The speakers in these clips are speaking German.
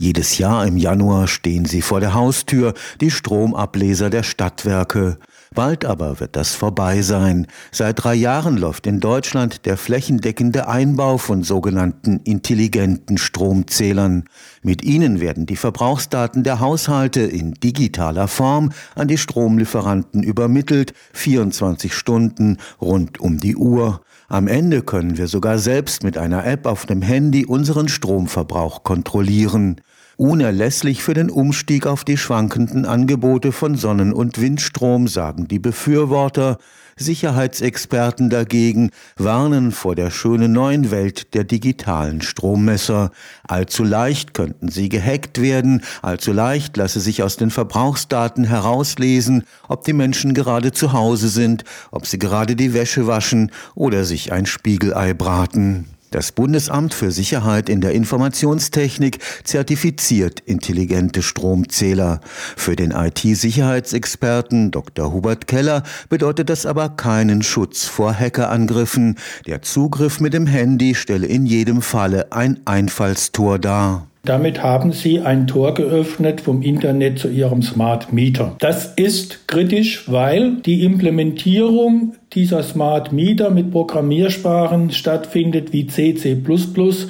Jedes Jahr im Januar stehen sie vor der Haustür, die Stromableser der Stadtwerke. Bald aber wird das vorbei sein. Seit drei Jahren läuft in Deutschland der flächendeckende Einbau von sogenannten intelligenten Stromzählern. Mit ihnen werden die Verbrauchsdaten der Haushalte in digitaler Form an die Stromlieferanten übermittelt, 24 Stunden rund um die Uhr. Am Ende können wir sogar selbst mit einer App auf dem Handy unseren Stromverbrauch kontrollieren. Unerlässlich für den Umstieg auf die schwankenden Angebote von Sonnen- und Windstrom, sagen die Befürworter. Sicherheitsexperten dagegen warnen vor der schönen neuen Welt der digitalen Strommesser. Allzu leicht könnten sie gehackt werden, allzu leicht lasse sich aus den Verbrauchsdaten herauslesen, ob die Menschen gerade zu Hause sind, ob sie gerade die Wäsche waschen oder sich ein Spiegelei braten. Das Bundesamt für Sicherheit in der Informationstechnik zertifiziert intelligente Stromzähler. Für den IT-Sicherheitsexperten Dr. Hubert Keller bedeutet das aber keinen Schutz vor Hackerangriffen. Der Zugriff mit dem Handy stelle in jedem Falle ein Einfallstor dar. Damit haben Sie ein Tor geöffnet vom Internet zu Ihrem Smart Meter. Das ist kritisch, weil die Implementierung dieser Smart Meter mit Programmiersprachen stattfindet wie CC++,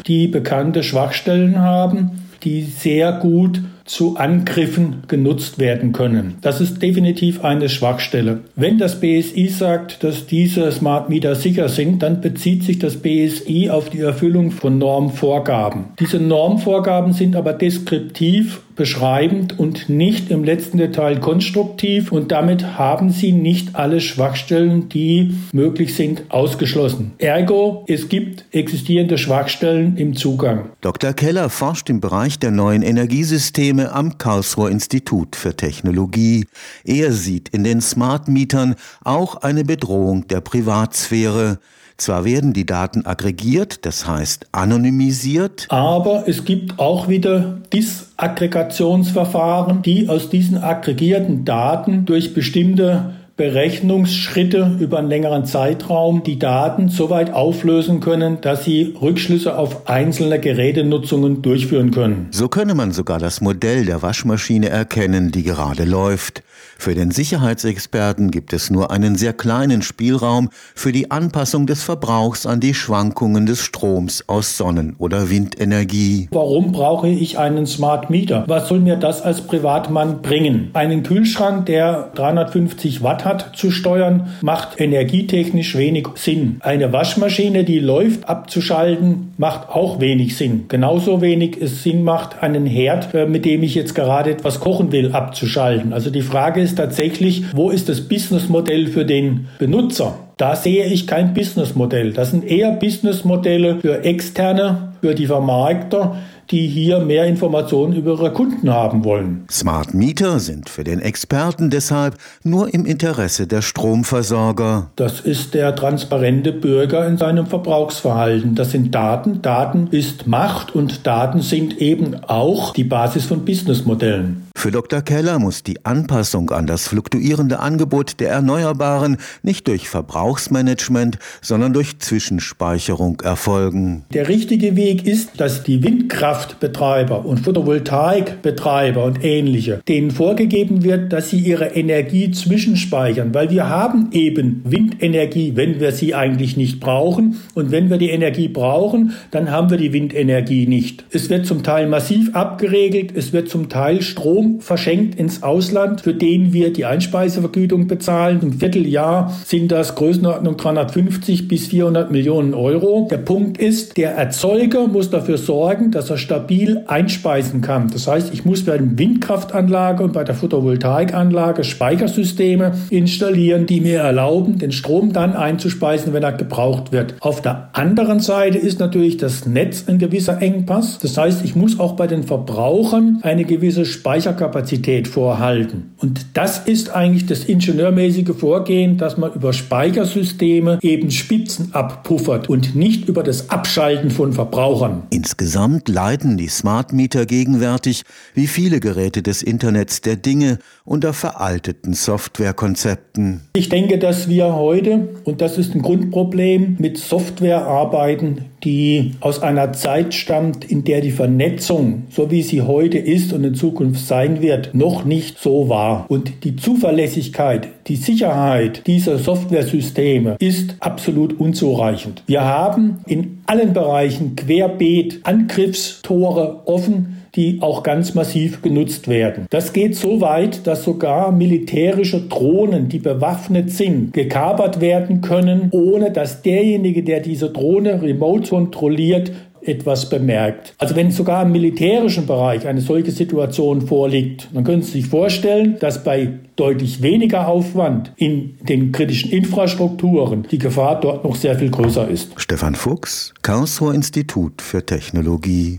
die bekannte Schwachstellen haben, die sehr gut zu Angriffen genutzt werden können. Das ist definitiv eine Schwachstelle. Wenn das BSI sagt, dass diese Smart Meter sicher sind, dann bezieht sich das BSI auf die Erfüllung von Normvorgaben. Diese Normvorgaben sind aber deskriptiv beschreibend und nicht im letzten Detail konstruktiv und damit haben sie nicht alle Schwachstellen, die möglich sind, ausgeschlossen. Ergo, es gibt existierende Schwachstellen im Zugang. Dr. Keller forscht im Bereich der neuen Energiesysteme am Karlsruher Institut für Technologie. Er sieht in den Smart Mietern auch eine Bedrohung der Privatsphäre. Zwar werden die Daten aggregiert, das heißt anonymisiert, aber es gibt auch wieder Disaggregationsverfahren, die aus diesen aggregierten Daten durch bestimmte Berechnungsschritte über einen längeren Zeitraum die Daten so weit auflösen können, dass sie Rückschlüsse auf einzelne Gerätenutzungen durchführen können. So könne man sogar das Modell der Waschmaschine erkennen, die gerade läuft. Für den Sicherheitsexperten gibt es nur einen sehr kleinen Spielraum für die Anpassung des Verbrauchs an die Schwankungen des Stroms aus Sonnen- oder Windenergie. Warum brauche ich einen Smart Meter? Was soll mir das als Privatmann bringen? Einen Kühlschrank, der 350 Watt hat zu steuern, macht energietechnisch wenig Sinn. Eine Waschmaschine, die läuft, abzuschalten, macht auch wenig Sinn. Genauso wenig es Sinn macht, einen Herd, äh, mit dem ich jetzt gerade etwas kochen will, abzuschalten. Also die Frage ist tatsächlich, wo ist das Businessmodell für den Benutzer? Da sehe ich kein Businessmodell. Das sind eher Businessmodelle für Externe, für die Vermarkter, die hier mehr Informationen über ihre Kunden haben wollen. Smart Meter sind für den Experten deshalb nur im Interesse der Stromversorger. Das ist der transparente Bürger in seinem Verbrauchsverhalten. Das sind Daten. Daten ist Macht und Daten sind eben auch die Basis von Businessmodellen. Für Dr. Keller muss die Anpassung an das fluktuierende Angebot der Erneuerbaren nicht durch Verbrauchsmanagement, sondern durch Zwischenspeicherung erfolgen. Der richtige Weg ist, dass die Windkraftbetreiber und Photovoltaikbetreiber und ähnliche, denen vorgegeben wird, dass sie ihre Energie zwischenspeichern, weil wir haben eben Windenergie, wenn wir sie eigentlich nicht brauchen. Und wenn wir die Energie brauchen, dann haben wir die Windenergie nicht. Es wird zum Teil massiv abgeregelt, es wird zum Teil Strom verschenkt ins Ausland, für den wir die Einspeisevergütung bezahlen. Im Vierteljahr sind das Größenordnung 350 bis 400 Millionen Euro. Der Punkt ist, der Erzeuger muss dafür sorgen, dass er stabil einspeisen kann. Das heißt, ich muss bei der Windkraftanlage und bei der Photovoltaikanlage Speichersysteme installieren, die mir erlauben, den Strom dann einzuspeisen, wenn er gebraucht wird. Auf der anderen Seite ist natürlich das Netz ein gewisser Engpass. Das heißt, ich muss auch bei den Verbrauchern eine gewisse Speicher Speicherkapazität vorhalten. Und das ist eigentlich das ingenieurmäßige Vorgehen, dass man über Speichersysteme eben Spitzen abpuffert und nicht über das Abschalten von Verbrauchern. Insgesamt leiden die Smart Meter gegenwärtig, wie viele Geräte des Internets der Dinge, unter veralteten Softwarekonzepten. Ich denke, dass wir heute, und das ist ein Grundproblem, mit Software arbeiten, die aus einer Zeit stammt, in der die Vernetzung, so wie sie heute ist und in Zukunft sein wird, noch nicht so war. Und die Zuverlässigkeit, die Sicherheit dieser Softwaresysteme ist absolut unzureichend. Wir haben in allen Bereichen querbeet Angriffstore offen die auch ganz massiv genutzt werden. Das geht so weit, dass sogar militärische Drohnen, die bewaffnet sind, gekapert werden können, ohne dass derjenige, der diese Drohne remote kontrolliert, etwas bemerkt. Also wenn sogar im militärischen Bereich eine solche Situation vorliegt, dann können Sie sich vorstellen, dass bei deutlich weniger Aufwand in den kritischen Infrastrukturen die Gefahr dort noch sehr viel größer ist. Stefan Fuchs, Karlsruher Institut für Technologie